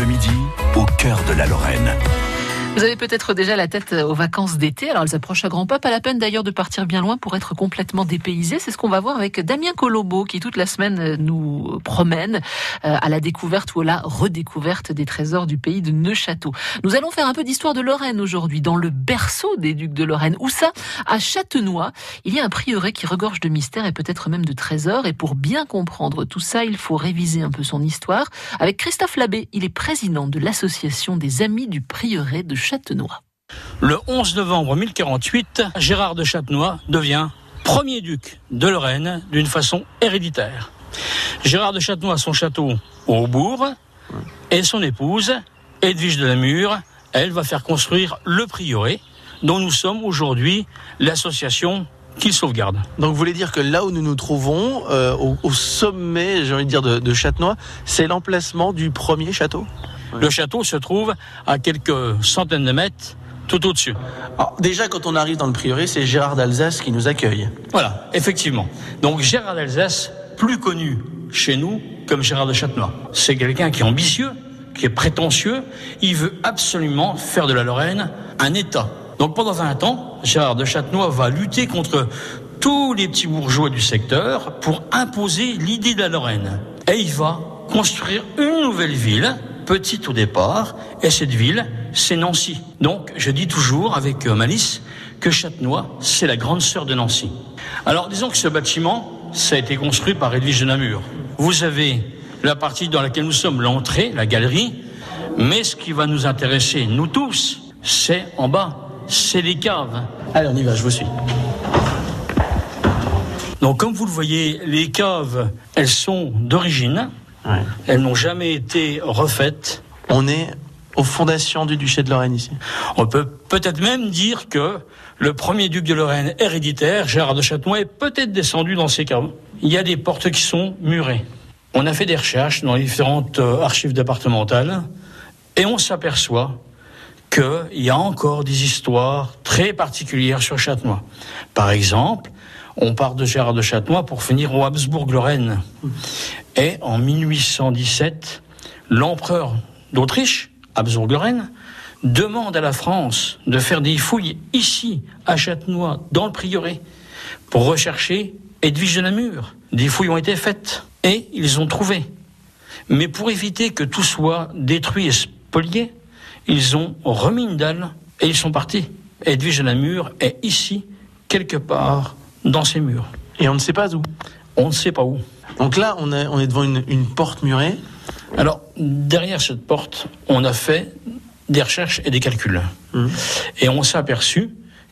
Bleu Midi, au cœur de la Lorraine. Vous avez peut-être déjà la tête aux vacances d'été, alors elles approchent à grands pas. Pas la peine d'ailleurs de partir bien loin pour être complètement dépaysé. C'est ce qu'on va voir avec Damien Colombo qui toute la semaine nous promène euh, à la découverte ou à la redécouverte des trésors du pays de Neuchâteau. Nous allons faire un peu d'histoire de Lorraine aujourd'hui, dans le berceau des ducs de Lorraine. Où ça? À Châtenois, il y a un prieuré qui regorge de mystères et peut-être même de trésors. Et pour bien comprendre tout ça, il faut réviser un peu son histoire. Avec Christophe Labbé, il est président de l'association des Amis du prieuré de Châtenois. Le 11 novembre 1048, Gérard de Châtenois devient premier duc de Lorraine d'une façon héréditaire. Gérard de Châtenois a son château au bourg et son épouse, Edwige de la Mure, elle va faire construire le prieuré dont nous sommes aujourd'hui l'association qu'il sauvegarde. Donc vous voulez dire que là où nous nous trouvons, euh, au, au, sommet, j'ai envie de dire, de, de Châtenois, c'est l'emplacement du premier château? Le château se trouve à quelques centaines de mètres tout au-dessus. Déjà, quand on arrive dans le prieuré, c'est Gérard d'Alsace qui nous accueille. Voilà, effectivement. Donc Gérard d'Alsace, plus connu chez nous comme Gérard de Châtenois. C'est quelqu'un qui est ambitieux, qui est prétentieux. Il veut absolument faire de la Lorraine un État. Donc pendant 20 ans, Gérard de Châtenois va lutter contre tous les petits bourgeois du secteur pour imposer l'idée de la Lorraine. Et il va construire une nouvelle ville, petite au départ, et cette ville, c'est Nancy. Donc je dis toujours avec malice que Châtenois, c'est la grande sœur de Nancy. Alors disons que ce bâtiment, ça a été construit par Edwige de Namur. Vous avez la partie dans laquelle nous sommes, l'entrée, la galerie, mais ce qui va nous intéresser, nous tous, c'est en bas, c'est les caves. Allez, on y va, je vous suis. Donc comme vous le voyez, les caves, elles sont d'origine, ouais. elles n'ont jamais été refaites. On est aux fondations du duché de Lorraine ici. On peut peut-être même dire que le premier duc de Lorraine héréditaire, Gérard de Châtenois, est peut-être descendu dans ces caves. Il y a des portes qui sont murées. On a fait des recherches dans les différentes archives départementales et on s'aperçoit qu'il y a encore des histoires très particulières sur Châtenois. Par exemple, on part de Gérard de Châtenois pour finir au Habsbourg-Lorraine. Et en 1817, l'empereur d'Autriche, Habsbourg-Lorraine, demande à la France de faire des fouilles ici, à Châtenois, dans le prieuré, pour rechercher Edwige de Namur. Des fouilles ont été faites et ils ont trouvé. Mais pour éviter que tout soit détruit et spolié, ils ont remis une dalle et ils sont partis. Edwige de Namur est ici, quelque part, dans ces murs. Et on ne sait pas où On ne sait pas où. Donc là, on est, on est devant une, une porte murée. Alors, derrière cette porte, on a fait des recherches et des calculs. Mmh. Et on s'est aperçu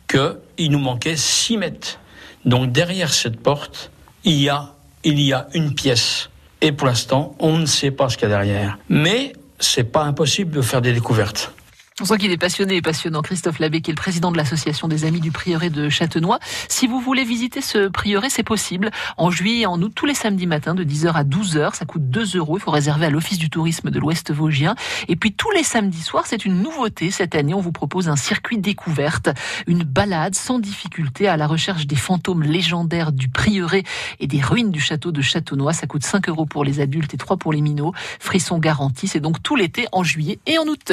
qu'il nous manquait 6 mètres. Donc derrière cette porte, il y a, il y a une pièce. Et pour l'instant, on ne sait pas ce qu'il y a derrière. Mais c'est pas impossible de faire des découvertes. On sent qu'il est passionné et passionnant. Christophe Labbé, qui est le président de l'association des Amis du Prieuré de Châtenois. Si vous voulez visiter ce prieuré, c'est possible. En juillet et en août, tous les samedis matins, de 10h à 12h. Ça coûte 2 euros. Il faut réserver à l'Office du tourisme de l'Ouest Vosgien. Et puis, tous les samedis soirs, c'est une nouveauté. Cette année, on vous propose un circuit découverte. Une balade sans difficulté à la recherche des fantômes légendaires du prieuré et des ruines du château de Châtenois. Ça coûte 5 euros pour les adultes et 3 pour les minots. Frisson garanti. C'est donc tout l'été en juillet et en août.